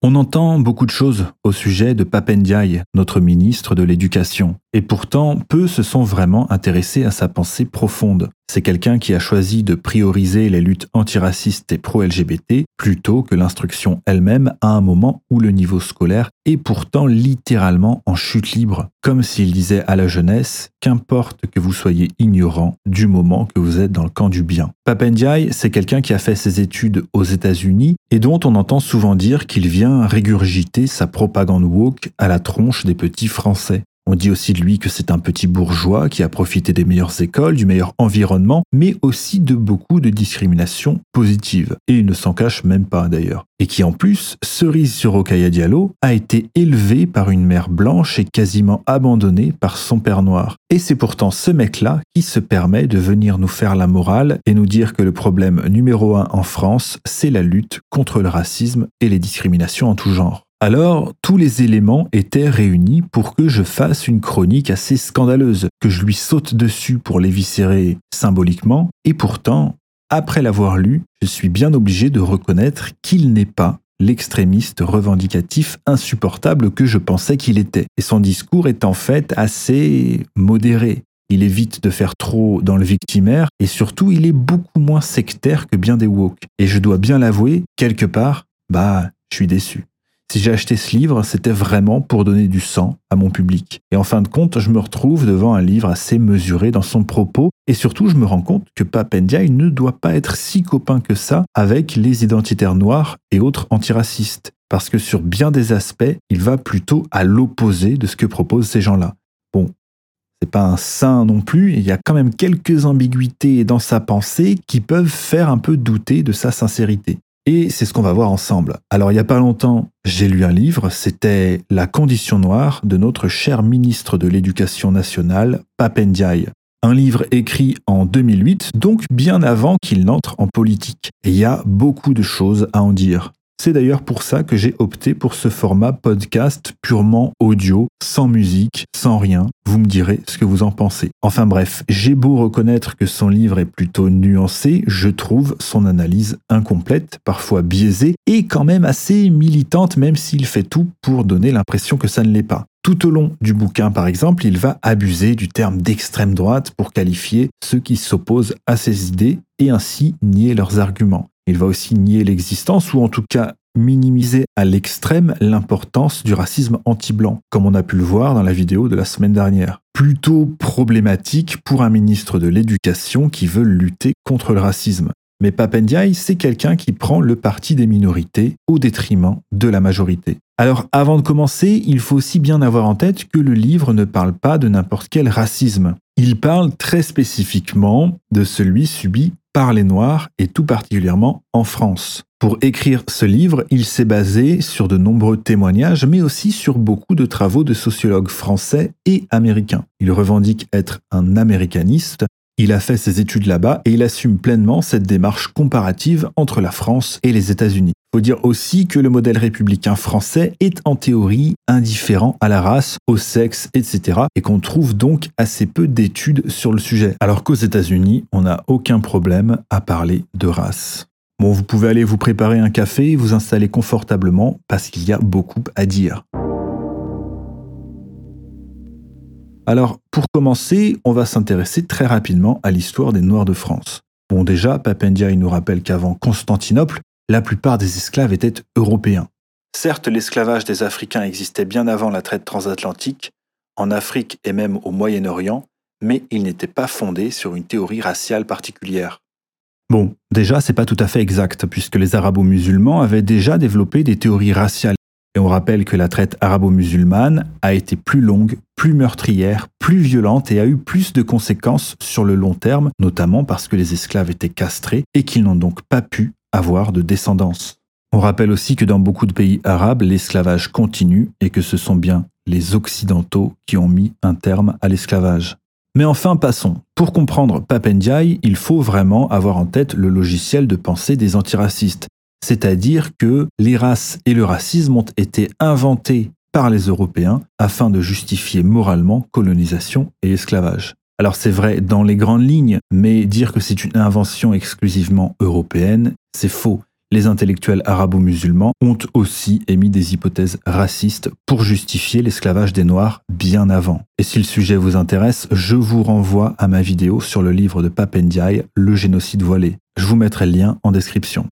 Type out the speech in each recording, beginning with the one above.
On entend beaucoup de choses au sujet de Papendiaï, notre ministre de l'Éducation, et pourtant peu se sont vraiment intéressés à sa pensée profonde. C'est quelqu'un qui a choisi de prioriser les luttes antiracistes et pro-LGBT plutôt que l'instruction elle-même à un moment où le niveau scolaire est pourtant littéralement en chute libre, comme s'il disait à la jeunesse qu'importe que vous soyez ignorant du moment que vous êtes dans le camp du bien. Papendiaï, c'est quelqu'un qui a fait ses études aux États-Unis et dont on entend souvent dire qu'il vient régurgiter sa propagande woke à la tronche des petits Français. On dit aussi de lui que c'est un petit bourgeois qui a profité des meilleures écoles, du meilleur environnement, mais aussi de beaucoup de discrimination positive. Et il ne s'en cache même pas d'ailleurs. Et qui en plus, cerise sur Okaya Diallo, a été élevé par une mère blanche et quasiment abandonné par son père noir. Et c'est pourtant ce mec-là qui se permet de venir nous faire la morale et nous dire que le problème numéro un en France, c'est la lutte contre le racisme et les discriminations en tout genre. Alors, tous les éléments étaient réunis pour que je fasse une chronique assez scandaleuse, que je lui saute dessus pour l'éviscérer symboliquement, et pourtant, après l'avoir lu, je suis bien obligé de reconnaître qu'il n'est pas l'extrémiste revendicatif insupportable que je pensais qu'il était. Et son discours est en fait assez modéré. Il évite de faire trop dans le victimaire et surtout il est beaucoup moins sectaire que bien des woke. Et je dois bien l'avouer, quelque part, bah, je suis déçu. Si j'ai acheté ce livre, c'était vraiment pour donner du sang à mon public. Et en fin de compte, je me retrouve devant un livre assez mesuré dans son propos, et surtout je me rends compte que Papendiaï ne doit pas être si copain que ça avec les identitaires noirs et autres antiracistes, parce que sur bien des aspects, il va plutôt à l'opposé de ce que proposent ces gens-là. Bon, c'est pas un saint non plus, il y a quand même quelques ambiguïtés dans sa pensée qui peuvent faire un peu douter de sa sincérité. Et c'est ce qu'on va voir ensemble. Alors il n'y a pas longtemps, j'ai lu un livre, c'était La condition noire de notre cher ministre de l'Éducation nationale, Papendiaï. Un livre écrit en 2008, donc bien avant qu'il n'entre en politique. Et il y a beaucoup de choses à en dire. C'est d'ailleurs pour ça que j'ai opté pour ce format podcast purement audio, sans musique, sans rien. Vous me direz ce que vous en pensez. Enfin bref, j'ai beau reconnaître que son livre est plutôt nuancé, je trouve son analyse incomplète, parfois biaisée, et quand même assez militante, même s'il fait tout pour donner l'impression que ça ne l'est pas. Tout au long du bouquin, par exemple, il va abuser du terme d'extrême droite pour qualifier ceux qui s'opposent à ses idées et ainsi nier leurs arguments. Il va aussi nier l'existence ou en tout cas minimiser à l'extrême l'importance du racisme anti-blanc, comme on a pu le voir dans la vidéo de la semaine dernière. Plutôt problématique pour un ministre de l'Éducation qui veut lutter contre le racisme. Mais Papendiaï, c'est quelqu'un qui prend le parti des minorités au détriment de la majorité. Alors avant de commencer, il faut aussi bien avoir en tête que le livre ne parle pas de n'importe quel racisme. Il parle très spécifiquement de celui subi par les Noirs et tout particulièrement en France. Pour écrire ce livre, il s'est basé sur de nombreux témoignages, mais aussi sur beaucoup de travaux de sociologues français et américains. Il revendique être un américaniste, il a fait ses études là-bas et il assume pleinement cette démarche comparative entre la France et les États-Unis. Faut dire aussi que le modèle républicain français est en théorie indifférent à la race, au sexe, etc. et qu'on trouve donc assez peu d'études sur le sujet. Alors qu'aux États-Unis, on n'a aucun problème à parler de race. Bon, vous pouvez aller vous préparer un café vous installer confortablement parce qu'il y a beaucoup à dire. Alors, pour commencer, on va s'intéresser très rapidement à l'histoire des Noirs de France. Bon, déjà, Papendia nous rappelle qu'avant Constantinople, la plupart des esclaves étaient européens. Certes, l'esclavage des Africains existait bien avant la traite transatlantique, en Afrique et même au Moyen-Orient, mais il n'était pas fondé sur une théorie raciale particulière. Bon, déjà, c'est pas tout à fait exact, puisque les arabo-musulmans avaient déjà développé des théories raciales et on rappelle que la traite arabo-musulmane a été plus longue, plus meurtrière, plus violente et a eu plus de conséquences sur le long terme, notamment parce que les esclaves étaient castrés et qu'ils n'ont donc pas pu avoir de descendance. On rappelle aussi que dans beaucoup de pays arabes, l'esclavage continue et que ce sont bien les Occidentaux qui ont mis un terme à l'esclavage. Mais enfin, passons. Pour comprendre Papendiaï, il faut vraiment avoir en tête le logiciel de pensée des antiracistes, c'est-à-dire que les races et le racisme ont été inventés par les Européens afin de justifier moralement colonisation et esclavage. Alors c'est vrai dans les grandes lignes, mais dire que c'est une invention exclusivement européenne, c'est faux. Les intellectuels arabo-musulmans ont aussi émis des hypothèses racistes pour justifier l'esclavage des Noirs bien avant. Et si le sujet vous intéresse, je vous renvoie à ma vidéo sur le livre de Papendiaï, Le génocide voilé. Je vous mettrai le lien en description.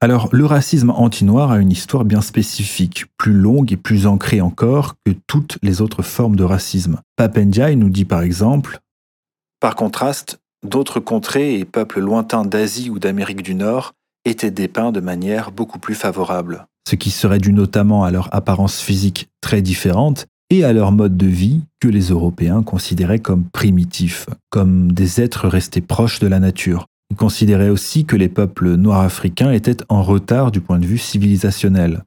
Alors, le racisme anti-noir a une histoire bien spécifique, plus longue et plus ancrée encore que toutes les autres formes de racisme. Papendiaï nous dit par exemple Par contraste, d'autres contrées et peuples lointains d'Asie ou d'Amérique du Nord étaient dépeints de manière beaucoup plus favorable. Ce qui serait dû notamment à leur apparence physique très différente et à leur mode de vie que les Européens considéraient comme primitifs, comme des êtres restés proches de la nature. Il considérait aussi que les peuples noirs africains étaient en retard du point de vue civilisationnel.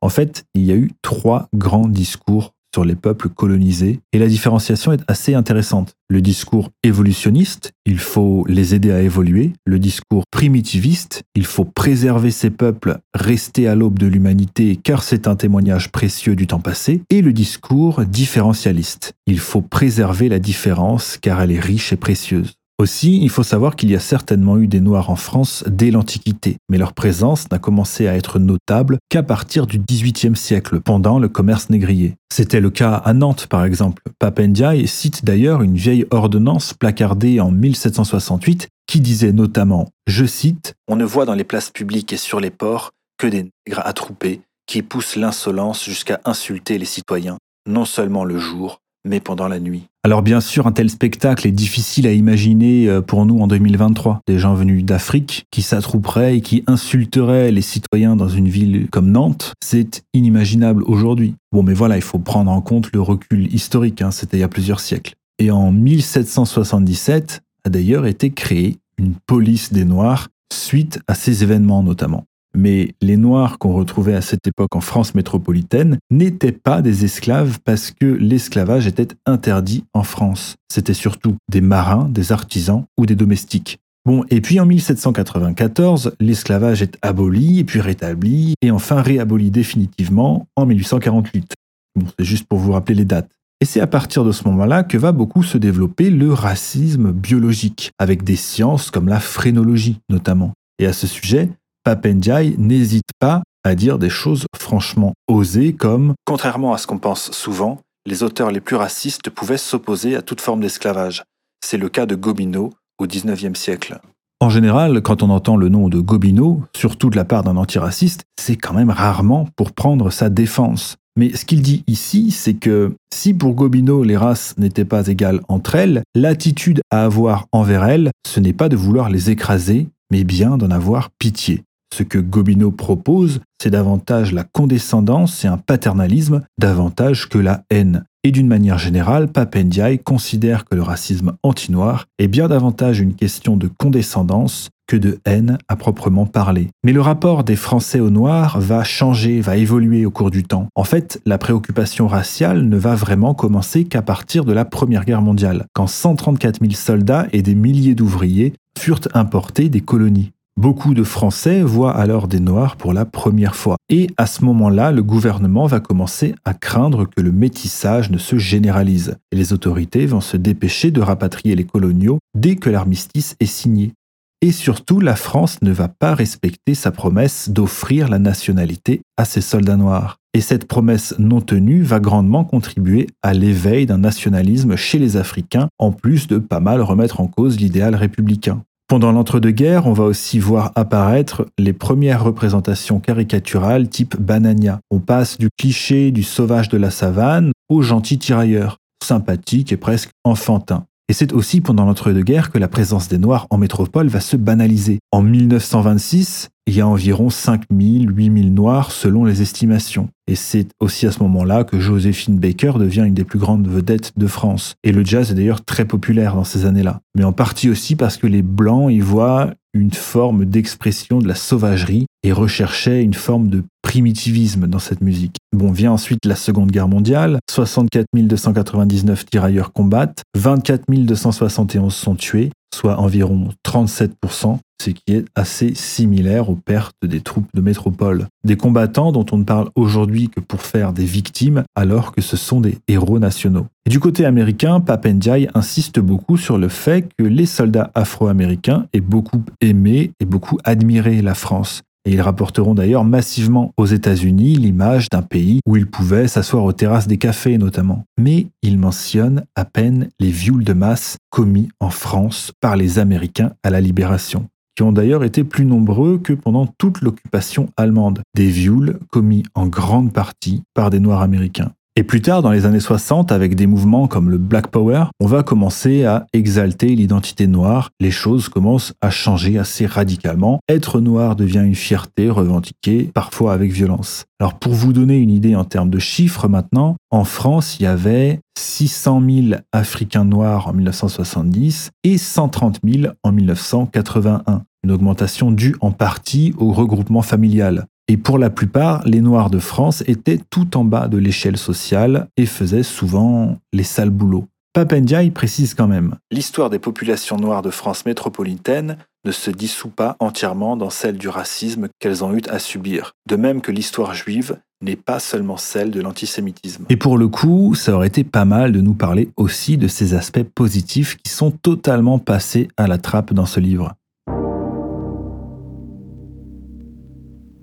En fait, il y a eu trois grands discours sur les peuples colonisés, et la différenciation est assez intéressante. Le discours évolutionniste, il faut les aider à évoluer. Le discours primitiviste, il faut préserver ces peuples, rester à l'aube de l'humanité car c'est un témoignage précieux du temps passé. Et le discours différentialiste, il faut préserver la différence car elle est riche et précieuse. Aussi, il faut savoir qu'il y a certainement eu des Noirs en France dès l'Antiquité, mais leur présence n'a commencé à être notable qu'à partir du XVIIIe siècle, pendant le commerce négrier. C'était le cas à Nantes, par exemple. Papendiaï cite d'ailleurs une vieille ordonnance placardée en 1768 qui disait notamment, je cite, On ne voit dans les places publiques et sur les ports que des nègres attroupés qui poussent l'insolence jusqu'à insulter les citoyens, non seulement le jour, pendant la nuit. Alors bien sûr, un tel spectacle est difficile à imaginer euh, pour nous en 2023. Des gens venus d'Afrique qui s'attrouperaient et qui insulteraient les citoyens dans une ville comme Nantes, c'est inimaginable aujourd'hui. Bon mais voilà, il faut prendre en compte le recul historique, hein, c'était il y a plusieurs siècles. Et en 1777 a d'ailleurs été créée une police des Noirs suite à ces événements notamment. Mais les Noirs qu'on retrouvait à cette époque en France métropolitaine n'étaient pas des esclaves parce que l'esclavage était interdit en France. C'était surtout des marins, des artisans ou des domestiques. Bon, et puis en 1794, l'esclavage est aboli puis rétabli et enfin réaboli définitivement en 1848. Bon, c'est juste pour vous rappeler les dates. Et c'est à partir de ce moment-là que va beaucoup se développer le racisme biologique, avec des sciences comme la phrénologie notamment. Et à ce sujet, Papendiaï n'hésite pas à dire des choses franchement osées comme Contrairement à ce qu'on pense souvent, les auteurs les plus racistes pouvaient s'opposer à toute forme d'esclavage. C'est le cas de Gobineau au XIXe siècle. En général, quand on entend le nom de Gobineau, surtout de la part d'un antiraciste, c'est quand même rarement pour prendre sa défense. Mais ce qu'il dit ici, c'est que si pour Gobineau les races n'étaient pas égales entre elles, l'attitude à avoir envers elles, ce n'est pas de vouloir les écraser, mais bien d'en avoir pitié. Ce que Gobineau propose, c'est davantage la condescendance et un paternalisme davantage que la haine. Et d'une manière générale, Papendiaï considère que le racisme anti-noir est bien davantage une question de condescendance que de haine à proprement parler. Mais le rapport des Français aux Noirs va changer, va évoluer au cours du temps. En fait, la préoccupation raciale ne va vraiment commencer qu'à partir de la Première Guerre mondiale, quand 134 000 soldats et des milliers d'ouvriers furent importés des colonies. Beaucoup de Français voient alors des Noirs pour la première fois. Et à ce moment-là, le gouvernement va commencer à craindre que le métissage ne se généralise. Et les autorités vont se dépêcher de rapatrier les coloniaux dès que l'armistice est signé. Et surtout, la France ne va pas respecter sa promesse d'offrir la nationalité à ses soldats noirs. Et cette promesse non tenue va grandement contribuer à l'éveil d'un nationalisme chez les Africains, en plus de pas mal remettre en cause l'idéal républicain. Pendant l'entre-deux-guerres, on va aussi voir apparaître les premières représentations caricaturales type Banania. On passe du cliché du sauvage de la savane au gentil tirailleur, sympathique et presque enfantin. Et c'est aussi pendant l'entre-deux-guerres que la présence des Noirs en métropole va se banaliser. En 1926, il y a environ 5000, 8000 Noirs selon les estimations. Et c'est aussi à ce moment-là que Joséphine Baker devient une des plus grandes vedettes de France. Et le jazz est d'ailleurs très populaire dans ces années-là. Mais en partie aussi parce que les Blancs y voient une forme d'expression de la sauvagerie et recherchaient une forme de primitivisme dans cette musique. Bon, vient ensuite la Seconde Guerre mondiale, 64 299 tirailleurs combattent, 24 271 sont tués, soit environ 37%, ce qui est assez similaire aux pertes des troupes de métropole. Des combattants dont on ne parle aujourd'hui que pour faire des victimes, alors que ce sont des héros nationaux. Et du côté américain, Papendiaï insiste beaucoup sur le fait que les soldats afro-américains aient beaucoup aimé et beaucoup admiré la France. Et ils rapporteront d'ailleurs massivement aux États-Unis l'image d'un pays où ils pouvaient s'asseoir aux terrasses des cafés notamment. Mais ils mentionnent à peine les viols de masse commis en France par les Américains à la Libération qui ont d'ailleurs été plus nombreux que pendant toute l'occupation allemande, des viols commis en grande partie par des Noirs américains. Et plus tard, dans les années 60, avec des mouvements comme le Black Power, on va commencer à exalter l'identité noire. Les choses commencent à changer assez radicalement. Être noir devient une fierté revendiquée, parfois avec violence. Alors pour vous donner une idée en termes de chiffres maintenant, en France, il y avait 600 000 Africains noirs en 1970 et 130 000 en 1981 une augmentation due en partie au regroupement familial. Et pour la plupart, les Noirs de France étaient tout en bas de l'échelle sociale et faisaient souvent les sales boulots. Papendiaï précise quand même L'histoire des populations noires de France métropolitaine ne se dissout pas entièrement dans celle du racisme qu'elles ont eu à subir, de même que l'histoire juive n'est pas seulement celle de l'antisémitisme. Et pour le coup, ça aurait été pas mal de nous parler aussi de ces aspects positifs qui sont totalement passés à la trappe dans ce livre.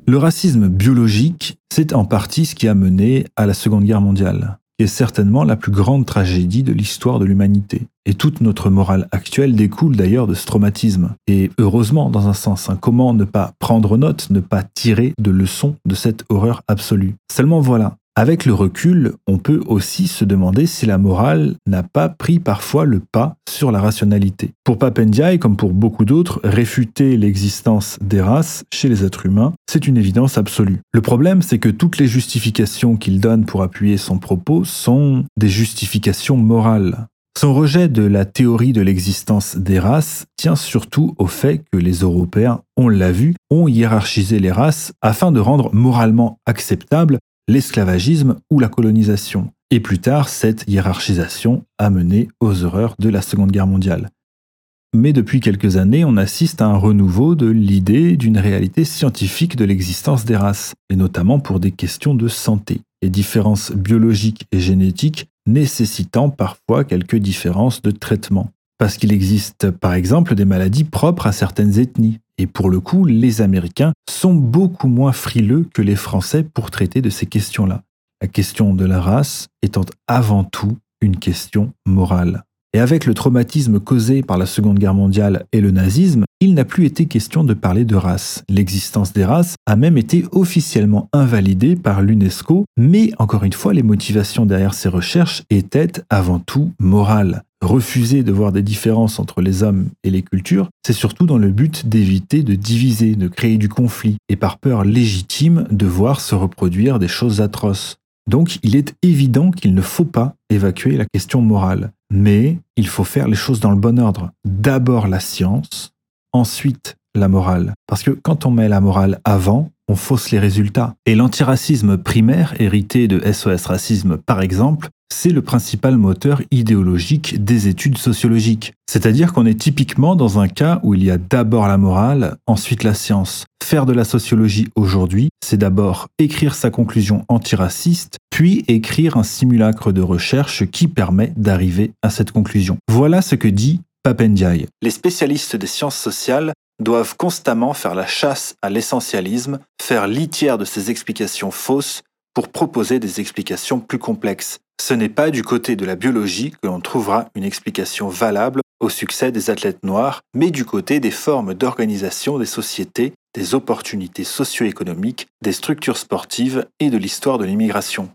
Le racisme biologique, c'est en partie ce qui a mené à la Seconde Guerre mondiale, qui est certainement la plus grande tragédie de l'histoire de l'humanité. Et toute notre morale actuelle découle d'ailleurs de ce traumatisme. Et heureusement, dans un sens, hein, comment ne pas prendre note, ne pas tirer de leçons de cette horreur absolue? Seulement voilà, avec le recul, on peut aussi se demander si la morale n'a pas pris parfois le pas sur la rationalité. Pour Papendiaï, comme pour beaucoup d'autres, réfuter l'existence des races chez les êtres humains, c'est une évidence absolue. Le problème, c'est que toutes les justifications qu'il donne pour appuyer son propos sont des justifications morales. Son rejet de la théorie de l'existence des races tient surtout au fait que les Européens, on l'a vu, ont hiérarchisé les races afin de rendre moralement acceptable l'esclavagisme ou la colonisation. Et plus tard, cette hiérarchisation a mené aux horreurs de la Seconde Guerre mondiale. Mais depuis quelques années, on assiste à un renouveau de l'idée d'une réalité scientifique de l'existence des races, et notamment pour des questions de santé, les différences biologiques et génétiques nécessitant parfois quelques différences de traitement. Parce qu'il existe par exemple des maladies propres à certaines ethnies, et pour le coup, les Américains sont beaucoup moins frileux que les Français pour traiter de ces questions-là. La question de la race étant avant tout une question morale. Et avec le traumatisme causé par la Seconde Guerre mondiale et le nazisme, il n'a plus été question de parler de race. L'existence des races a même été officiellement invalidée par l'UNESCO, mais encore une fois, les motivations derrière ces recherches étaient avant tout morales. Refuser de voir des différences entre les hommes et les cultures, c'est surtout dans le but d'éviter de diviser, de créer du conflit, et par peur légitime de voir se reproduire des choses atroces. Donc il est évident qu'il ne faut pas évacuer la question morale, mais il faut faire les choses dans le bon ordre. D'abord la science, ensuite la morale. Parce que quand on met la morale avant, on fausse les résultats. Et l'antiracisme primaire, hérité de SOS Racisme par exemple, c'est le principal moteur idéologique des études sociologiques. C'est-à-dire qu'on est typiquement dans un cas où il y a d'abord la morale, ensuite la science. Faire de la sociologie aujourd'hui, c'est d'abord écrire sa conclusion antiraciste, puis écrire un simulacre de recherche qui permet d'arriver à cette conclusion. Voilà ce que dit Papendiaï. Les spécialistes des sciences sociales doivent constamment faire la chasse à l'essentialisme, faire litière de ces explications fausses pour proposer des explications plus complexes. Ce n'est pas du côté de la biologie que l'on trouvera une explication valable au succès des athlètes noirs, mais du côté des formes d'organisation des sociétés, des opportunités socio-économiques, des structures sportives et de l'histoire de l'immigration.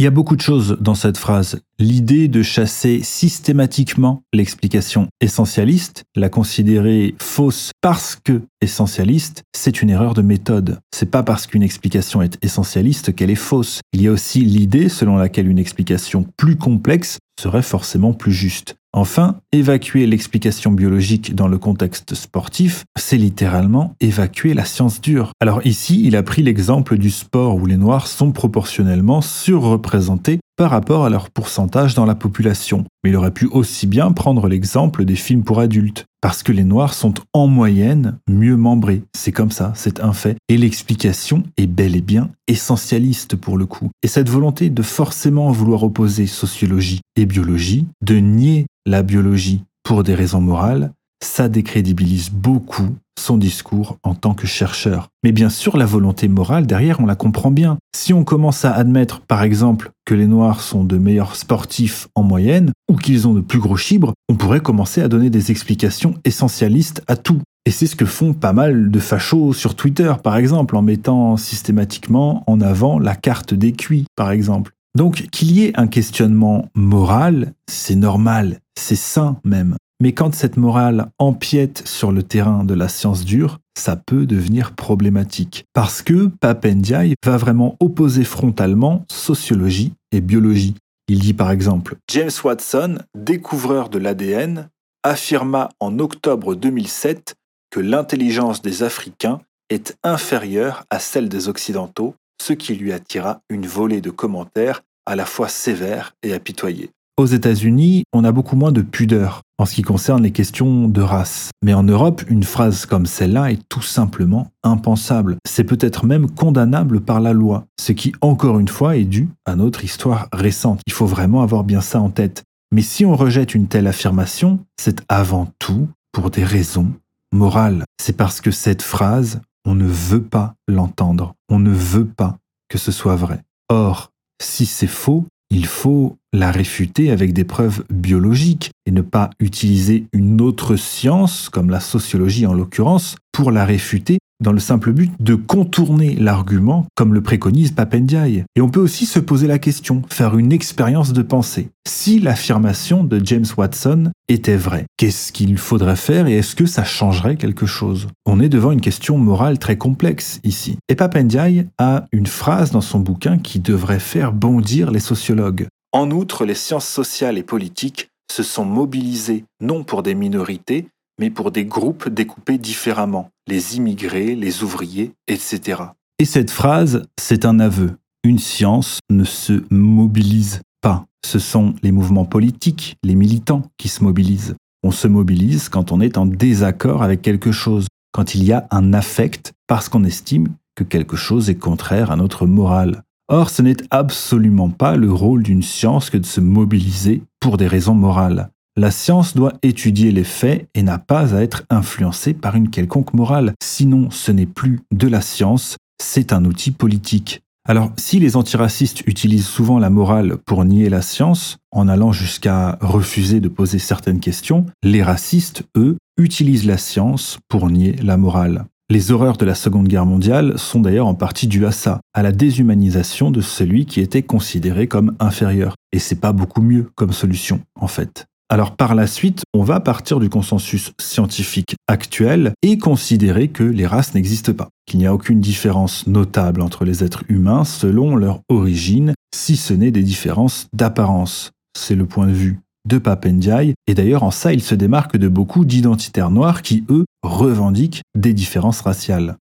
Il y a beaucoup de choses dans cette phrase. L'idée de chasser systématiquement l'explication essentialiste, la considérer fausse parce que essentialiste, c'est une erreur de méthode. C'est pas parce qu'une explication est essentialiste qu'elle est fausse. Il y a aussi l'idée selon laquelle une explication plus complexe serait forcément plus juste. Enfin, évacuer l'explication biologique dans le contexte sportif, c'est littéralement évacuer la science dure. Alors ici, il a pris l'exemple du sport où les Noirs sont proportionnellement surreprésentés par rapport à leur pourcentage dans la population. Mais il aurait pu aussi bien prendre l'exemple des films pour adultes, parce que les Noirs sont en moyenne mieux membrés. C'est comme ça, c'est un fait. Et l'explication est bel et bien essentialiste pour le coup. Et cette volonté de forcément vouloir opposer sociologie et biologie, de nier la biologie pour des raisons morales, ça décrédibilise beaucoup son discours en tant que chercheur. Mais bien sûr, la volonté morale derrière, on la comprend bien. Si on commence à admettre, par exemple, que les Noirs sont de meilleurs sportifs en moyenne, ou qu'ils ont de plus gros chibres, on pourrait commencer à donner des explications essentialistes à tout. Et c'est ce que font pas mal de fachos sur Twitter, par exemple, en mettant systématiquement en avant la carte des cuits, par exemple. Donc qu'il y ait un questionnement moral, c'est normal, c'est sain même. Mais quand cette morale empiète sur le terrain de la science dure, ça peut devenir problématique. Parce que Papendiaï va vraiment opposer frontalement sociologie et biologie. Il dit par exemple James Watson, découvreur de l'ADN, affirma en octobre 2007 que l'intelligence des Africains est inférieure à celle des Occidentaux, ce qui lui attira une volée de commentaires à la fois sévères et apitoyés. Aux États-Unis, on a beaucoup moins de pudeur en ce qui concerne les questions de race. Mais en Europe, une phrase comme celle-là est tout simplement impensable. C'est peut-être même condamnable par la loi, ce qui, encore une fois, est dû à notre histoire récente. Il faut vraiment avoir bien ça en tête. Mais si on rejette une telle affirmation, c'est avant tout pour des raisons morale. C'est parce que cette phrase, on ne veut pas l'entendre. On ne veut pas que ce soit vrai. Or, si c'est faux, il faut la réfuter avec des preuves biologiques et ne pas utiliser une autre science, comme la sociologie en l'occurrence, pour la réfuter dans le simple but de contourner l'argument comme le préconise Papendiaï. Et on peut aussi se poser la question, faire une expérience de pensée. Si l'affirmation de James Watson était vraie, qu'est-ce qu'il faudrait faire et est-ce que ça changerait quelque chose? On est devant une question morale très complexe ici. Et Papendiaï a une phrase dans son bouquin qui devrait faire bondir les sociologues. En outre, les sciences sociales et politiques se sont mobilisées non pour des minorités, mais pour des groupes découpés différemment, les immigrés, les ouvriers, etc. Et cette phrase, c'est un aveu. Une science ne se mobilise pas. Ce sont les mouvements politiques, les militants qui se mobilisent. On se mobilise quand on est en désaccord avec quelque chose, quand il y a un affect parce qu'on estime que quelque chose est contraire à notre morale. Or, ce n'est absolument pas le rôle d'une science que de se mobiliser pour des raisons morales. La science doit étudier les faits et n'a pas à être influencée par une quelconque morale, sinon ce n'est plus de la science, c'est un outil politique. Alors, si les antiracistes utilisent souvent la morale pour nier la science, en allant jusqu'à refuser de poser certaines questions, les racistes, eux, utilisent la science pour nier la morale. Les horreurs de la Seconde Guerre mondiale sont d'ailleurs en partie dues à ça, à la déshumanisation de celui qui était considéré comme inférieur. Et c'est pas beaucoup mieux comme solution, en fait. Alors par la suite, on va partir du consensus scientifique actuel et considérer que les races n'existent pas, qu'il n'y a aucune différence notable entre les êtres humains selon leur origine, si ce n'est des différences d'apparence. C'est le point de vue de Papendiaï, et d'ailleurs en ça il se démarque de beaucoup d'identitaires noirs qui, eux, revendiquent des différences raciales.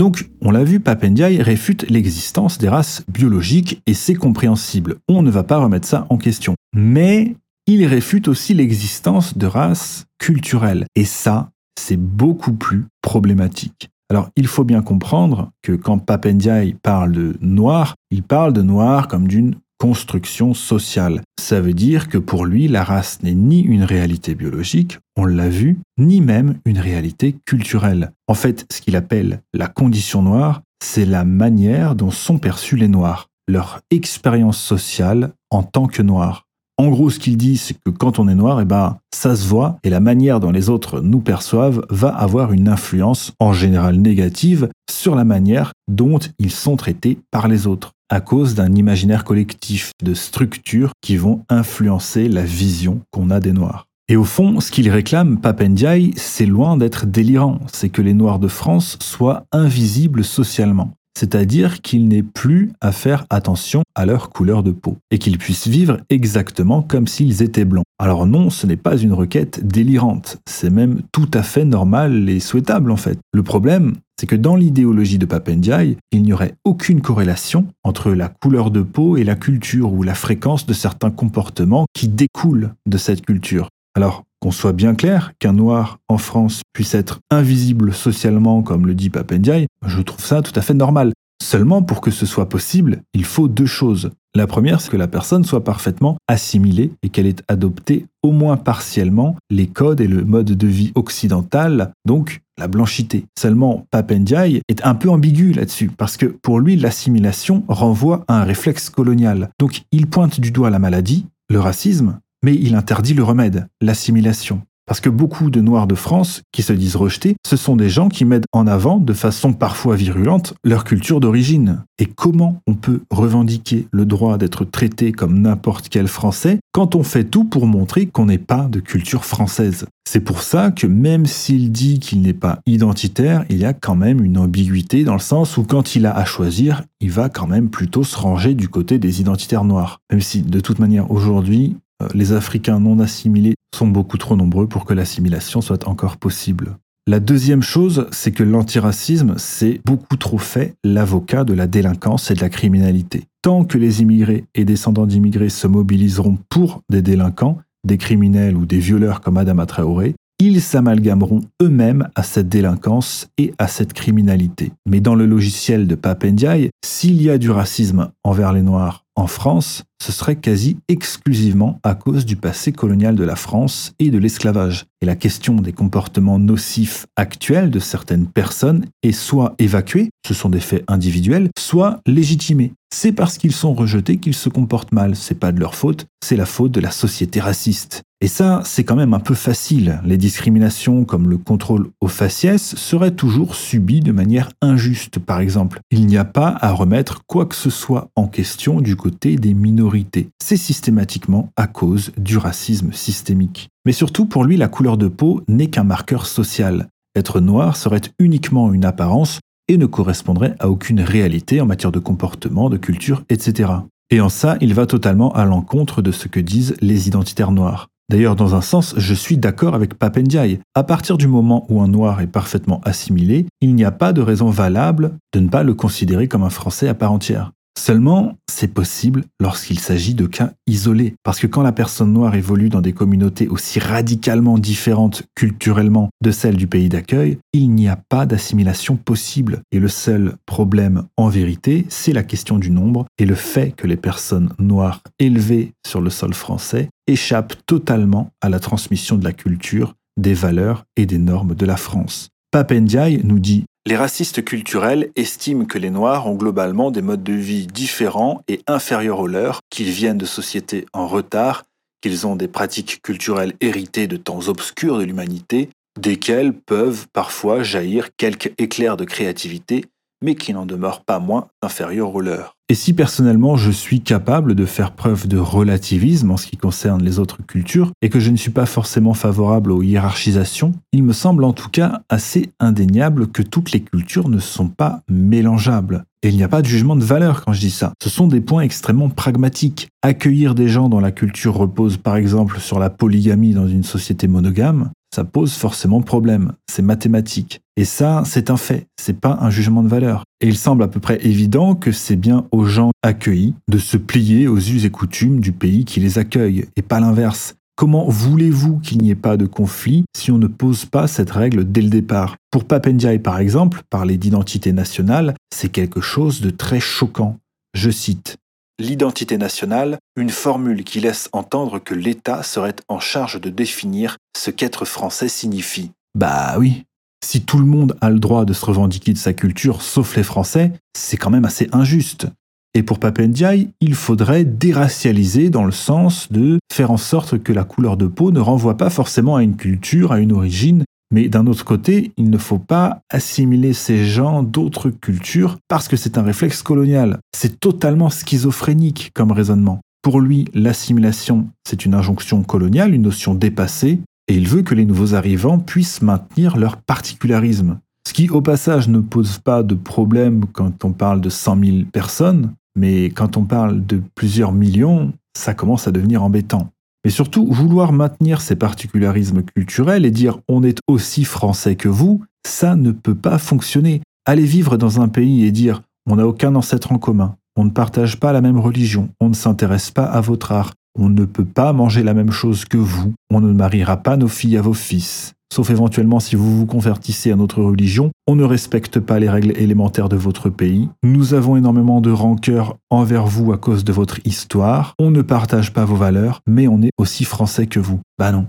Donc, on l'a vu, Papendiaï réfute l'existence des races biologiques et c'est compréhensible. On ne va pas remettre ça en question. Mais il réfute aussi l'existence de races culturelles. Et ça, c'est beaucoup plus problématique. Alors, il faut bien comprendre que quand Papendiaï parle de noir, il parle de noir comme d'une construction sociale. Ça veut dire que pour lui, la race n'est ni une réalité biologique, on l'a vu, ni même une réalité culturelle. En fait, ce qu'il appelle la condition noire, c'est la manière dont sont perçus les noirs, leur expérience sociale en tant que noirs. En gros, ce qu'il dit, c'est que quand on est noir, eh ben, ça se voit et la manière dont les autres nous perçoivent va avoir une influence, en général négative, sur la manière dont ils sont traités par les autres à cause d'un imaginaire collectif de structures qui vont influencer la vision qu'on a des Noirs. Et au fond, ce qu'il réclame, Papendiaï, c'est loin d'être délirant, c'est que les Noirs de France soient invisibles socialement. C'est-à-dire qu'ils n'aient plus à faire attention à leur couleur de peau, et qu'ils puissent vivre exactement comme s'ils étaient blancs. Alors non, ce n'est pas une requête délirante, c'est même tout à fait normal et souhaitable en fait. Le problème, c'est que dans l'idéologie de Papendiaï, il n'y aurait aucune corrélation entre la couleur de peau et la culture ou la fréquence de certains comportements qui découlent de cette culture. Alors, qu'on soit bien clair, qu'un noir en France puisse être invisible socialement, comme le dit Papendiaï, je trouve ça tout à fait normal. Seulement, pour que ce soit possible, il faut deux choses. La première, c'est que la personne soit parfaitement assimilée et qu'elle ait adopté au moins partiellement les codes et le mode de vie occidental, donc la blanchité. Seulement, Papendiaï est un peu ambigu là-dessus, parce que pour lui, l'assimilation renvoie à un réflexe colonial. Donc il pointe du doigt la maladie, le racisme, mais il interdit le remède, l'assimilation. Parce que beaucoup de Noirs de France qui se disent rejetés, ce sont des gens qui mettent en avant, de façon parfois virulente, leur culture d'origine. Et comment on peut revendiquer le droit d'être traité comme n'importe quel Français quand on fait tout pour montrer qu'on n'est pas de culture française? C'est pour ça que même s'il dit qu'il n'est pas identitaire, il y a quand même une ambiguïté dans le sens où quand il a à choisir, il va quand même plutôt se ranger du côté des identitaires noirs. Même si de toute manière aujourd'hui, les Africains non assimilés sont beaucoup trop nombreux pour que l'assimilation soit encore possible. La deuxième chose, c'est que l'antiracisme, c'est beaucoup trop fait l'avocat de la délinquance et de la criminalité. Tant que les immigrés et descendants d'immigrés se mobiliseront pour des délinquants, des criminels ou des violeurs comme Adama Traoré, ils s'amalgameront eux-mêmes à cette délinquance et à cette criminalité. Mais dans le logiciel de Papendiaï, s'il y a du racisme envers les Noirs en France, ce serait quasi exclusivement à cause du passé colonial de la France et de l'esclavage. Et la question des comportements nocifs actuels de certaines personnes est soit évacuée, ce sont des faits individuels, soit légitimée. C'est parce qu'ils sont rejetés qu'ils se comportent mal, c'est pas de leur faute, c'est la faute de la société raciste. Et ça, c'est quand même un peu facile. Les discriminations comme le contrôle au faciès seraient toujours subies de manière injuste, par exemple. Il n'y a pas à remettre quoi que ce soit en question du côté des minorités. C'est systématiquement à cause du racisme systémique. Mais surtout, pour lui, la couleur de peau n'est qu'un marqueur social. Être noir serait uniquement une apparence et ne correspondrait à aucune réalité en matière de comportement, de culture, etc. Et en ça, il va totalement à l'encontre de ce que disent les identitaires noirs. D'ailleurs, dans un sens, je suis d'accord avec Papendiaï. À partir du moment où un noir est parfaitement assimilé, il n'y a pas de raison valable de ne pas le considérer comme un Français à part entière. Seulement, c'est possible lorsqu'il s'agit de cas isolés. Parce que quand la personne noire évolue dans des communautés aussi radicalement différentes culturellement de celles du pays d'accueil, il n'y a pas d'assimilation possible. Et le seul problème en vérité, c'est la question du nombre et le fait que les personnes noires élevées sur le sol français échappent totalement à la transmission de la culture, des valeurs et des normes de la France. Papendiaï nous dit les racistes culturels estiment que les Noirs ont globalement des modes de vie différents et inférieurs aux leurs, qu'ils viennent de sociétés en retard, qu'ils ont des pratiques culturelles héritées de temps obscurs de l'humanité, desquelles peuvent parfois jaillir quelques éclairs de créativité, mais qui n'en demeurent pas moins inférieurs aux leurs. Et si personnellement je suis capable de faire preuve de relativisme en ce qui concerne les autres cultures, et que je ne suis pas forcément favorable aux hiérarchisations, il me semble en tout cas assez indéniable que toutes les cultures ne sont pas mélangeables. Et il n'y a pas de jugement de valeur quand je dis ça. Ce sont des points extrêmement pragmatiques. Accueillir des gens dont la culture repose par exemple sur la polygamie dans une société monogame, ça pose forcément problème. C'est mathématique. Et ça, c'est un fait. C'est pas un jugement de valeur. Et il semble à peu près évident que c'est bien aux gens accueillis de se plier aux us et coutumes du pays qui les accueille, et pas l'inverse. Comment voulez-vous qu'il n'y ait pas de conflit si on ne pose pas cette règle dès le départ? Pour Papendiaï, par exemple, parler d'identité nationale, c'est quelque chose de très choquant. Je cite L'identité nationale, une formule qui laisse entendre que l'État serait en charge de définir ce qu'être français signifie. Bah oui, si tout le monde a le droit de se revendiquer de sa culture, sauf les Français, c'est quand même assez injuste. Et pour Papendiaï, il faudrait déracialiser dans le sens de faire en sorte que la couleur de peau ne renvoie pas forcément à une culture, à une origine, mais d'un autre côté, il ne faut pas assimiler ces gens d'autres cultures parce que c'est un réflexe colonial. C'est totalement schizophrénique comme raisonnement. Pour lui, l'assimilation, c'est une injonction coloniale, une notion dépassée, et il veut que les nouveaux arrivants puissent maintenir leur particularisme. Ce qui, au passage, ne pose pas de problème quand on parle de 100 000 personnes, mais quand on parle de plusieurs millions, ça commence à devenir embêtant. Mais surtout, vouloir maintenir ces particularismes culturels et dire on est aussi français que vous, ça ne peut pas fonctionner. Aller vivre dans un pays et dire on n'a aucun ancêtre en commun, on ne partage pas la même religion, on ne s'intéresse pas à votre art, On ne peut pas manger la même chose que vous. On ne mariera pas nos filles à vos fils. Sauf éventuellement si vous vous convertissez à notre religion, on ne respecte pas les règles élémentaires de votre pays. Nous avons énormément de rancœur envers vous à cause de votre histoire. On ne partage pas vos valeurs, mais on est aussi français que vous. Bah non,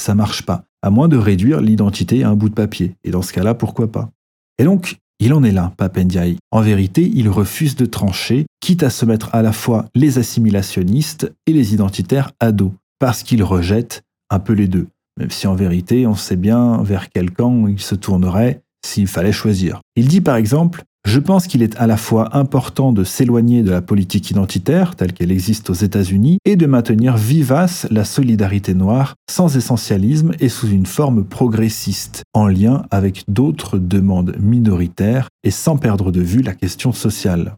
ça marche pas. À moins de réduire l'identité à un bout de papier. Et dans ce cas-là, pourquoi pas? Et donc, il en est là, Papendiaï. En vérité, il refuse de trancher, quitte à se mettre à la fois les assimilationnistes et les identitaires à dos, parce qu'il rejette un peu les deux même si en vérité on sait bien vers quel camp il se tournerait s'il fallait choisir. Il dit par exemple je pense qu'il est à la fois important de s'éloigner de la politique identitaire telle qu'elle existe aux États-Unis et de maintenir vivace la solidarité noire sans essentialisme et sous une forme progressiste, en lien avec d'autres demandes minoritaires et sans perdre de vue la question sociale.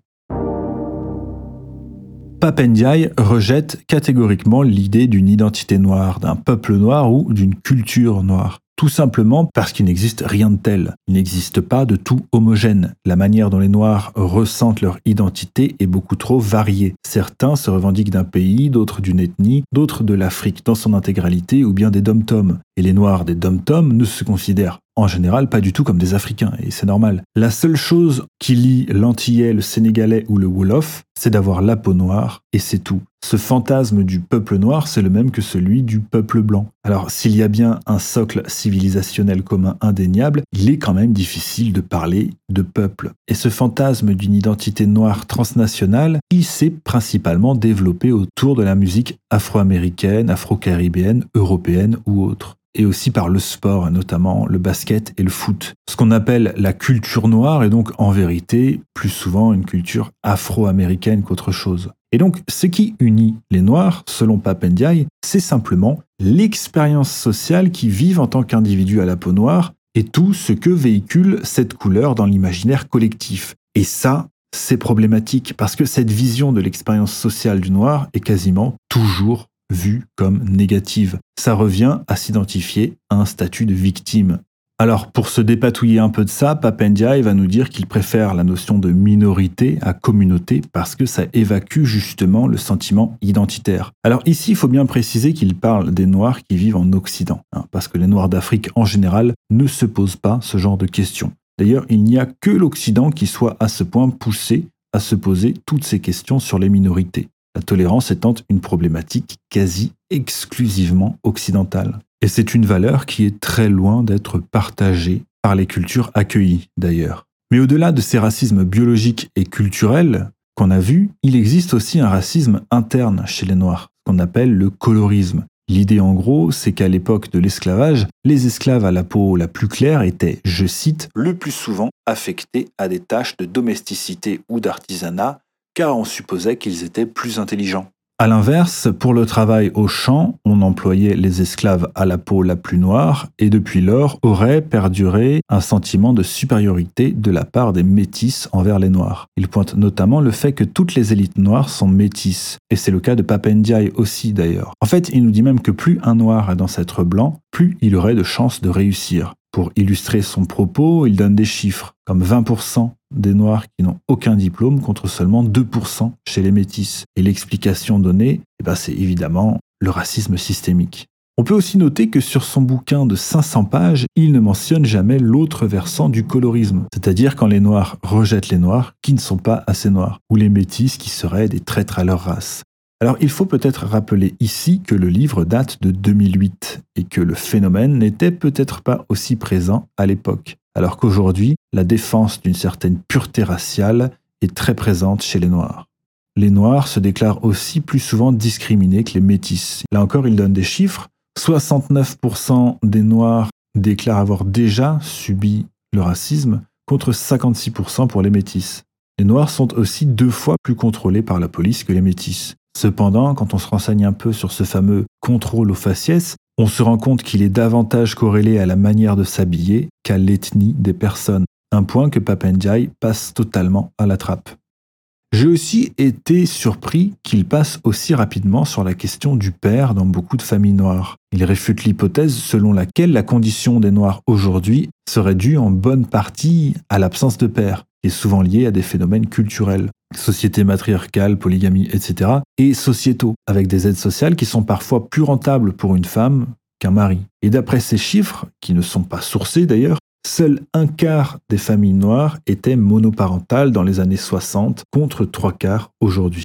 Papendiaï rejette catégoriquement l'idée d'une identité noire, d'un peuple noir ou d'une culture noire. Tout simplement parce qu'il n'existe rien de tel. Il n'existe pas de tout homogène. La manière dont les Noirs ressentent leur identité est beaucoup trop variée. Certains se revendiquent d'un pays, d'autres d'une ethnie, d'autres de l'Afrique dans son intégralité ou bien des dom-toms. Et les Noirs des dom-toms ne se considèrent en général pas du tout comme des Africains, et c'est normal. La seule chose qui lie l'Antillais, le Sénégalais ou le Wolof, c'est d'avoir la peau noire, et c'est tout. Ce fantasme du peuple noir, c'est le même que celui du peuple blanc. Alors, s'il y a bien un socle civilisationnel commun indéniable, il est quand même difficile de parler de peuple. Et ce fantasme d'une identité noire transnationale, il s'est principalement développé autour de la musique afro-américaine, afro-caribéenne, européenne ou autre et aussi par le sport, notamment le basket et le foot. Ce qu'on appelle la culture noire est donc en vérité plus souvent une culture afro-américaine qu'autre chose. Et donc, ce qui unit les Noirs, selon Papendiaï, c'est simplement l'expérience sociale qu'ils vivent en tant qu'individus à la peau noire et tout ce que véhicule cette couleur dans l'imaginaire collectif. Et ça, c'est problématique parce que cette vision de l'expérience sociale du noir est quasiment toujours vue comme négative. Ça revient à s'identifier à un statut de victime. Alors, pour se dépatouiller un peu de ça, Papendia va nous dire qu'il préfère la notion de minorité à communauté parce que ça évacue justement le sentiment identitaire. Alors ici, il faut bien préciser qu'il parle des Noirs qui vivent en Occident, hein, parce que les Noirs d'Afrique en général ne se posent pas ce genre de questions. D'ailleurs, il n'y a que l'Occident qui soit à ce point poussé à se poser toutes ces questions sur les minorités la tolérance étant une problématique quasi exclusivement occidentale. Et c'est une valeur qui est très loin d'être partagée par les cultures accueillies d'ailleurs. Mais au-delà de ces racismes biologiques et culturels qu'on a vus, il existe aussi un racisme interne chez les Noirs, qu'on appelle le colorisme. L'idée en gros, c'est qu'à l'époque de l'esclavage, les esclaves à la peau la plus claire étaient, je cite, le plus souvent affectés à des tâches de domesticité ou d'artisanat car on supposait qu'ils étaient plus intelligents. A l'inverse, pour le travail au champ, on employait les esclaves à la peau la plus noire, et depuis lors aurait perduré un sentiment de supériorité de la part des métis envers les noirs. Il pointe notamment le fait que toutes les élites noires sont métisses, et c'est le cas de Papendiaï aussi d'ailleurs. En fait, il nous dit même que plus un noir a d'ancêtres blancs, plus il aurait de chances de réussir. Pour illustrer son propos, il donne des chiffres, comme 20% des Noirs qui n'ont aucun diplôme contre seulement 2% chez les métis. Et l'explication donnée, eh ben, c'est évidemment le racisme systémique. On peut aussi noter que sur son bouquin de 500 pages, il ne mentionne jamais l'autre versant du colorisme, c'est-à-dire quand les Noirs rejettent les Noirs qui ne sont pas assez noirs, ou les métis qui seraient des traîtres à leur race. Alors il faut peut-être rappeler ici que le livre date de 2008 et que le phénomène n'était peut-être pas aussi présent à l'époque, alors qu'aujourd'hui, la défense d'une certaine pureté raciale est très présente chez les Noirs. Les Noirs se déclarent aussi plus souvent discriminés que les Métis. Là encore, il donne des chiffres. 69% des Noirs déclarent avoir déjà subi le racisme contre 56% pour les Métis. Les Noirs sont aussi deux fois plus contrôlés par la police que les Métis. Cependant, quand on se renseigne un peu sur ce fameux contrôle au faciès, on se rend compte qu'il est davantage corrélé à la manière de s'habiller qu'à l'ethnie des personnes, un point que Papendiaï passe totalement à la trappe. J'ai aussi été surpris qu'il passe aussi rapidement sur la question du père dans beaucoup de familles noires. Il réfute l'hypothèse selon laquelle la condition des Noirs aujourd'hui serait due en bonne partie à l'absence de père, est souvent liée à des phénomènes culturels. sociétés matriarcales, polygamie, etc., et sociétaux, avec des aides sociales qui sont parfois plus rentables pour une femme qu'un mari. Et d'après ces chiffres, qui ne sont pas sourcés d'ailleurs, seul un quart des familles noires étaient monoparentales dans les années 60 contre trois quarts aujourd'hui.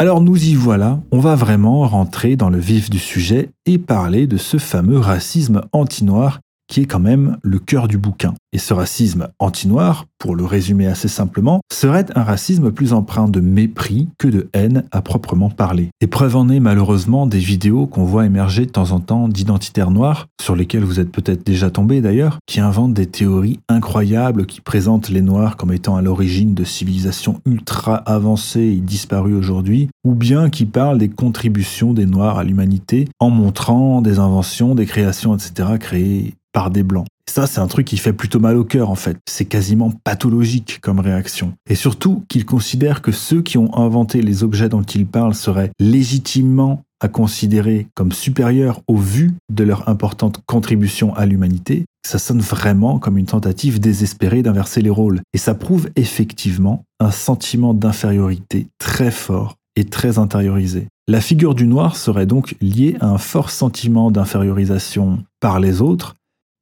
Alors nous y voilà, on va vraiment rentrer dans le vif du sujet et parler de ce fameux racisme anti-noir qui est quand même le cœur du bouquin. Et ce racisme anti-noir, pour le résumer assez simplement, serait un racisme plus empreint de mépris que de haine à proprement parler. Et preuve en est malheureusement des vidéos qu'on voit émerger de temps en temps d'identitaires noirs, sur lesquels vous êtes peut-être déjà tombé d'ailleurs, qui inventent des théories incroyables qui présentent les noirs comme étant à l'origine de civilisations ultra avancées et disparues aujourd'hui, ou bien qui parlent des contributions des noirs à l'humanité en montrant des inventions, des créations, etc. créées par des blancs. ça, c'est un truc qui fait plutôt mal au cœur en fait. C'est quasiment pathologique comme réaction. Et surtout qu'ils considèrent que ceux qui ont inventé les objets dont ils parlent seraient légitimement à considérer comme supérieurs au vu de leur importante contribution à l'humanité, ça sonne vraiment comme une tentative désespérée d'inverser les rôles. Et ça prouve effectivement un sentiment d'infériorité très fort et très intériorisé. La figure du noir serait donc liée à un fort sentiment d'infériorisation par les autres,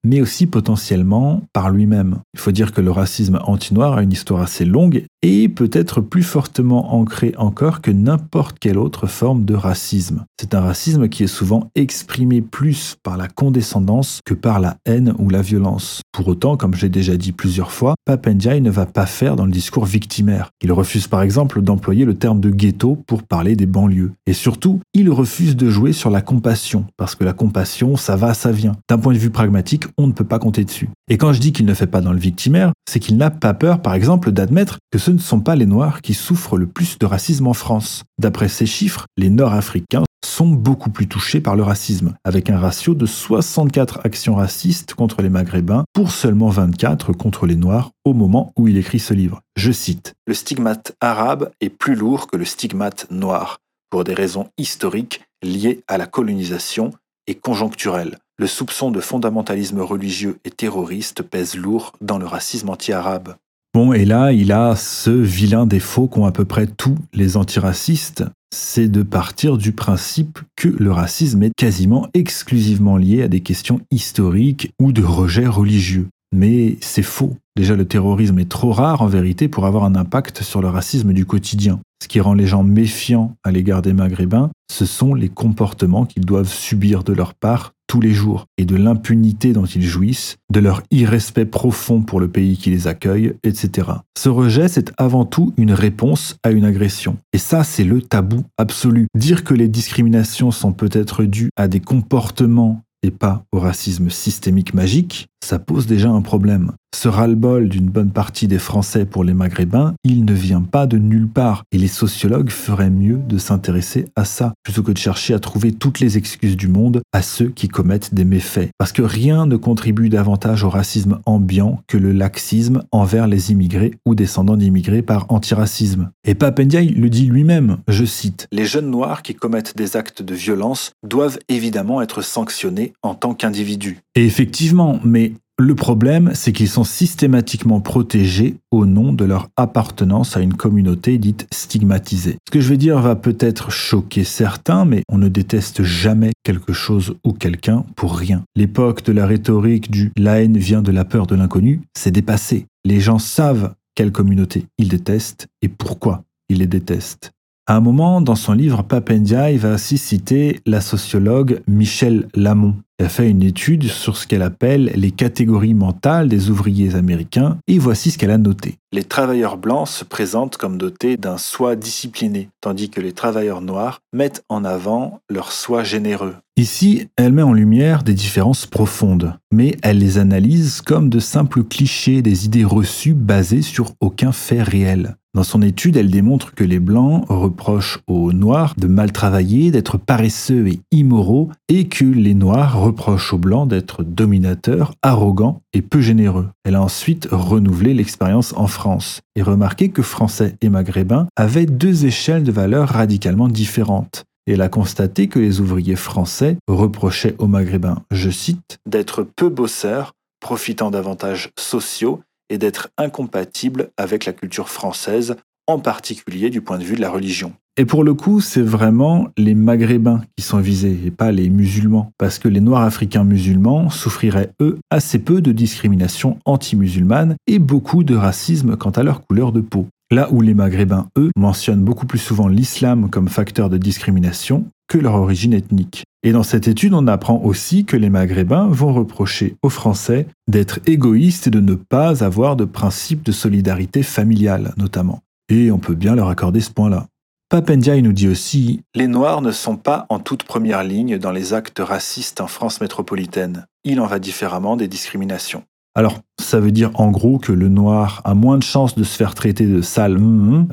mais aussi potentiellement par lui-même. Il faut dire que le racisme anti-noir a une histoire assez longue et peut être plus fortement ancré encore que n'importe quelle autre forme de racisme. C'est un racisme qui est souvent exprimé plus par la condescendance que par la haine ou la violence. Pour autant, comme j'ai déjà dit plusieurs fois, Papendiaï ne va pas faire dans le discours victimaire. Il refuse par exemple d'employer le terme de ghetto pour parler des banlieues. Et surtout, il refuse de jouer sur la compassion, parce que la compassion, ça va, ça vient. D'un point de vue pragmatique, on ne peut pas compter dessus. Et quand je dis qu'il ne fait pas dans le victimaire, c'est qu'il n'a pas peur, par exemple, d'admettre que ce ne sont pas les Noirs qui souffrent le plus de racisme en France. D'après ces chiffres, les Nord-Africains sont beaucoup plus touchés par le racisme, avec un ratio de 64 actions racistes contre les Maghrébins pour seulement 24 contre les Noirs au moment où il écrit ce livre. Je cite Le stigmate arabe est plus lourd que le stigmate noir, pour des raisons historiques liées à la colonisation et conjoncturelles. Le soupçon de fondamentalisme religieux et terroriste pèse lourd dans le racisme anti-arabe. Bon, et là, il a ce vilain défaut qu'ont à peu près tous les antiracistes, c'est de partir du principe que le racisme est quasiment exclusivement lié à des questions historiques ou de rejet religieux. Mais c'est faux. Déjà, le terrorisme est trop rare en vérité pour avoir un impact sur le racisme du quotidien. Ce qui rend les gens méfiants à l'égard des Maghrébins, ce sont les comportements qu'ils doivent subir de leur part tous les jours et de l'impunité dont ils jouissent, de leur irrespect profond pour le pays qui les accueille, etc. Ce rejet, c'est avant tout une réponse à une agression. Et ça, c'est le tabou absolu. Dire que les discriminations sont peut-être dues à des comportements pas au racisme systémique magique, ça pose déjà un problème. Ce ras-le-bol d'une bonne partie des Français pour les Maghrébins, il ne vient pas de nulle part, et les sociologues feraient mieux de s'intéresser à ça, plutôt que de chercher à trouver toutes les excuses du monde à ceux qui commettent des méfaits. Parce que rien ne contribue davantage au racisme ambiant que le laxisme envers les immigrés ou descendants d'immigrés par antiracisme. Et Papendiaï le dit lui-même, je cite, Les jeunes noirs qui commettent des actes de violence doivent évidemment être sanctionnés en tant qu'individus. Et effectivement, mais le problème, c'est qu'ils sont systématiquement protégés au nom de leur appartenance à une communauté dite stigmatisée. Ce que je vais dire va peut-être choquer certains, mais on ne déteste jamais quelque chose ou quelqu'un pour rien. L'époque de la rhétorique du la haine vient de la peur de l'inconnu, c'est dépassé. Les gens savent quelle communauté ils détestent et pourquoi ils les détestent. À un moment, dans son livre, Papendiaï va aussi citer la sociologue Michelle Lamont. Elle a fait une étude sur ce qu'elle appelle les catégories mentales des ouvriers américains et voici ce qu'elle a noté. Les travailleurs blancs se présentent comme dotés d'un soi discipliné, tandis que les travailleurs noirs mettent en avant leur soi généreux. Ici, elle met en lumière des différences profondes, mais elle les analyse comme de simples clichés, des idées reçues basées sur aucun fait réel. Dans son étude, elle démontre que les Blancs reprochent aux Noirs de mal travailler, d'être paresseux et immoraux, et que les Noirs reprochent aux Blancs d'être dominateurs, arrogants et peu généreux. Elle a ensuite renouvelé l'expérience en France et remarqué que Français et Maghrébins avaient deux échelles de valeurs radicalement différentes. Elle a constaté que les ouvriers français reprochaient aux Maghrébins, je cite, d'être peu bosseurs, profitant d'avantages sociaux et d'être incompatible avec la culture française, en particulier du point de vue de la religion. Et pour le coup, c'est vraiment les Maghrébins qui sont visés et pas les musulmans, parce que les Noirs africains musulmans souffriraient, eux, assez peu de discrimination anti-musulmane et beaucoup de racisme quant à leur couleur de peau. Là où les Maghrébins, eux, mentionnent beaucoup plus souvent l'islam comme facteur de discrimination que leur origine ethnique. Et dans cette étude, on apprend aussi que les Maghrébins vont reprocher aux Français d'être égoïstes et de ne pas avoir de principe de solidarité familiale, notamment. Et on peut bien leur accorder ce point-là. Papendiaï nous dit aussi Les Noirs ne sont pas en toute première ligne dans les actes racistes en France métropolitaine. Il en va différemment des discriminations. Alors, ça veut dire en gros que le noir a moins de chances de se faire traiter de sale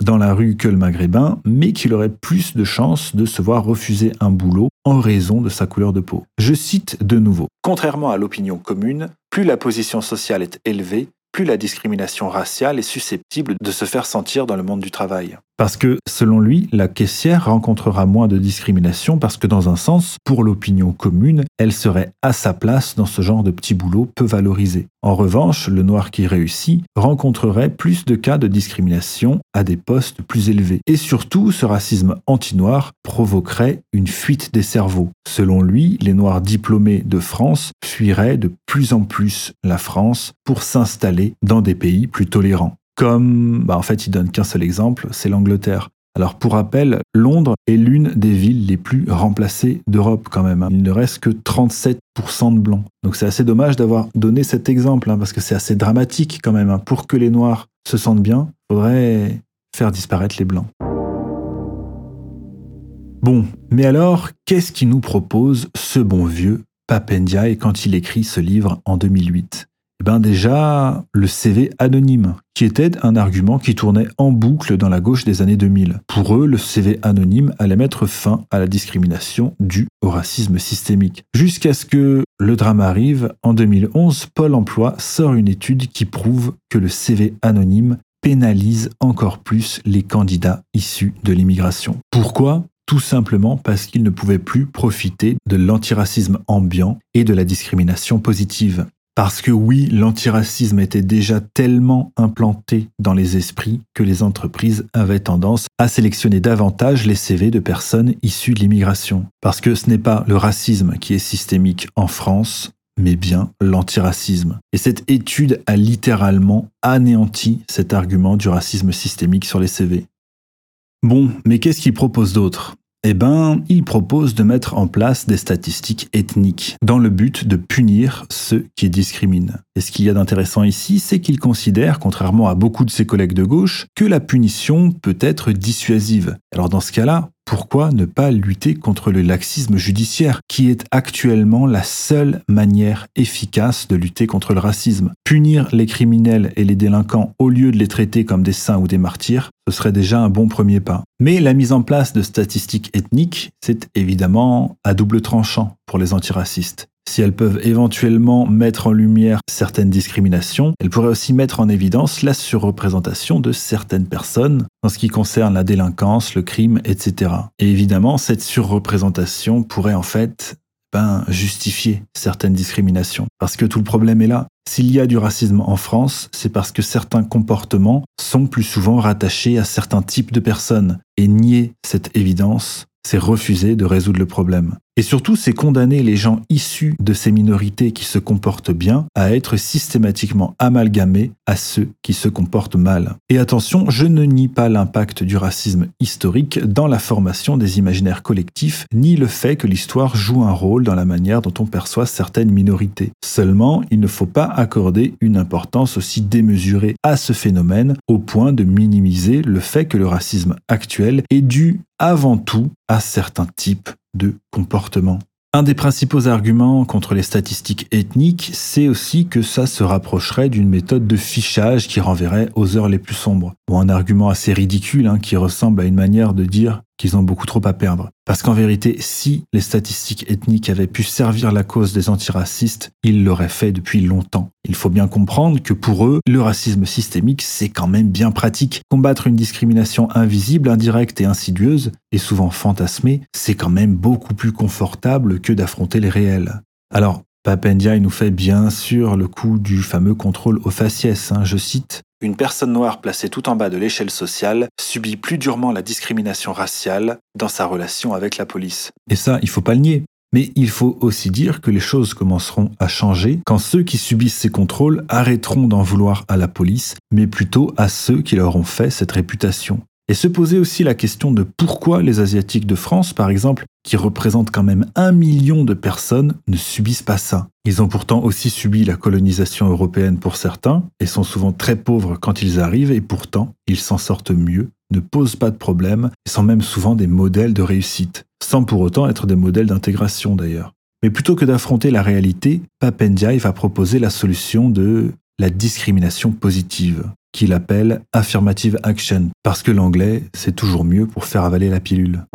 dans la rue que le maghrébin, mais qu'il aurait plus de chances de se voir refuser un boulot en raison de sa couleur de peau. Je cite de nouveau. Contrairement à l'opinion commune, plus la position sociale est élevée, plus la discrimination raciale est susceptible de se faire sentir dans le monde du travail. Parce que, selon lui, la caissière rencontrera moins de discrimination parce que, dans un sens, pour l'opinion commune, elle serait à sa place dans ce genre de petit boulot peu valorisé. En revanche, le noir qui réussit rencontrerait plus de cas de discrimination à des postes plus élevés. Et surtout, ce racisme anti-noir provoquerait une fuite des cerveaux. Selon lui, les noirs diplômés de France fuiraient de plus en plus la France pour s'installer dans des pays plus tolérants comme, bah en fait, il donne qu'un seul exemple, c'est l'Angleterre. Alors pour rappel, Londres est l'une des villes les plus remplacées d'Europe quand même. Hein. Il ne reste que 37% de blancs. Donc c'est assez dommage d'avoir donné cet exemple, hein, parce que c'est assez dramatique quand même. Hein. Pour que les Noirs se sentent bien, il faudrait faire disparaître les blancs. Bon, mais alors, qu'est-ce qui nous propose ce bon vieux Papendiaï quand il écrit ce livre en 2008 eh ben déjà le CV anonyme, qui était un argument qui tournait en boucle dans la gauche des années 2000. Pour eux, le CV anonyme allait mettre fin à la discrimination due au racisme systémique. Jusqu'à ce que le drame arrive, en 2011, Pôle Emploi sort une étude qui prouve que le CV anonyme pénalise encore plus les candidats issus de l'immigration. Pourquoi? Tout simplement parce qu'ils ne pouvaient plus profiter de l'antiracisme ambiant et de la discrimination positive. Parce que oui, l'antiracisme était déjà tellement implanté dans les esprits que les entreprises avaient tendance à sélectionner davantage les CV de personnes issues de l'immigration. Parce que ce n'est pas le racisme qui est systémique en France, mais bien l'antiracisme. Et cette étude a littéralement anéanti cet argument du racisme systémique sur les CV. Bon, mais qu'est-ce qu'il propose d'autre? Eh ben, il propose de mettre en place des statistiques ethniques dans le but de punir ceux qui discriminent. Et ce qu'il y a d'intéressant ici, c'est qu'il considère, contrairement à beaucoup de ses collègues de gauche, que la punition peut être dissuasive. Alors dans ce cas-là, pourquoi ne pas lutter contre le laxisme judiciaire, qui est actuellement la seule manière efficace de lutter contre le racisme? Punir les criminels et les délinquants au lieu de les traiter comme des saints ou des martyrs, ce serait déjà un bon premier pas. Mais la mise en place de statistiques ethniques, c'est évidemment à double tranchant pour les antiracistes. Si elles peuvent éventuellement mettre en lumière certaines discriminations, elles pourraient aussi mettre en évidence la surreprésentation de certaines personnes en ce qui concerne la délinquance, le crime, etc. Et évidemment, cette surreprésentation pourrait en fait ben, justifier certaines discriminations. Parce que tout le problème est là. S'il y a du racisme en France, c'est parce que certains comportements sont plus souvent rattachés à certains types de personnes. Et nier cette évidence, c'est refuser de résoudre le problème. Et surtout, c'est condamner les gens issus de ces minorités qui se comportent bien à être systématiquement amalgamés à ceux qui se comportent mal. Et attention, je ne nie pas l'impact du racisme historique dans la formation des imaginaires collectifs, ni le fait que l'histoire joue un rôle dans la manière dont on perçoit certaines minorités. Seulement, il ne faut pas accorder une importance aussi démesurée à ce phénomène au point de minimiser le fait que le racisme actuel est dû avant tout à certains types de comportement. Un des principaux arguments contre les statistiques ethniques, c'est aussi que ça se rapprocherait d'une méthode de fichage qui renverrait aux heures les plus sombres. Bon, un argument assez ridicule hein, qui ressemble à une manière de dire qu'ils ont beaucoup trop à perdre. Parce qu'en vérité, si les statistiques ethniques avaient pu servir la cause des antiracistes, ils l'auraient fait depuis longtemps. Il faut bien comprendre que pour eux, le racisme systémique, c'est quand même bien pratique. Combattre une discrimination invisible, indirecte et insidieuse, et souvent fantasmée, c'est quand même beaucoup plus confortable que d'affronter les réels. Alors, Papendia nous fait bien sûr le coup du fameux contrôle au faciès. Hein, je cite Une personne noire placée tout en bas de l'échelle sociale subit plus durement la discrimination raciale dans sa relation avec la police. Et ça, il faut pas le nier. Mais il faut aussi dire que les choses commenceront à changer quand ceux qui subissent ces contrôles arrêteront d'en vouloir à la police, mais plutôt à ceux qui leur ont fait cette réputation. Et se poser aussi la question de pourquoi les Asiatiques de France, par exemple, qui représentent quand même un million de personnes, ne subissent pas ça. Ils ont pourtant aussi subi la colonisation européenne pour certains, et sont souvent très pauvres quand ils arrivent, et pourtant ils s'en sortent mieux, ne posent pas de problème, et sont même souvent des modèles de réussite sans pour autant être des modèles d'intégration d'ailleurs. Mais plutôt que d'affronter la réalité, Papendiaï va proposer la solution de la discrimination positive, qu'il appelle affirmative action, parce que l'anglais, c'est toujours mieux pour faire avaler la pilule.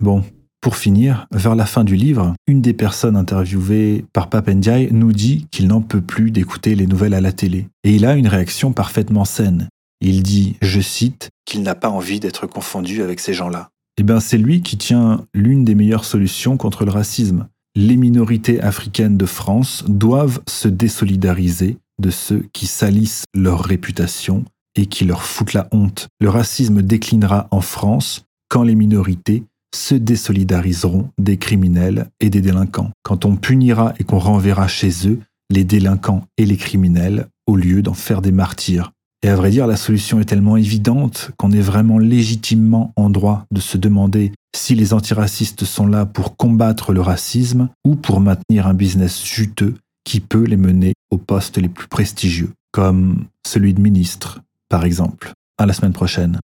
Bon, pour finir, vers la fin du livre, une des personnes interviewées par Papendiaï nous dit qu'il n'en peut plus d'écouter les nouvelles à la télé. Et il a une réaction parfaitement saine. Il dit, je cite, qu'il n'a pas envie d'être confondu avec ces gens-là. Eh bien, c'est lui qui tient l'une des meilleures solutions contre le racisme. Les minorités africaines de France doivent se désolidariser de ceux qui salissent leur réputation et qui leur foutent la honte. Le racisme déclinera en France quand les minorités se désolidariseront des criminels et des délinquants. Quand on punira et qu'on renverra chez eux les délinquants et les criminels au lieu d'en faire des martyrs. Et à vrai dire, la solution est tellement évidente qu'on est vraiment légitimement en droit de se demander si les antiracistes sont là pour combattre le racisme ou pour maintenir un business juteux qui peut les mener aux postes les plus prestigieux, comme celui de ministre, par exemple. À la semaine prochaine.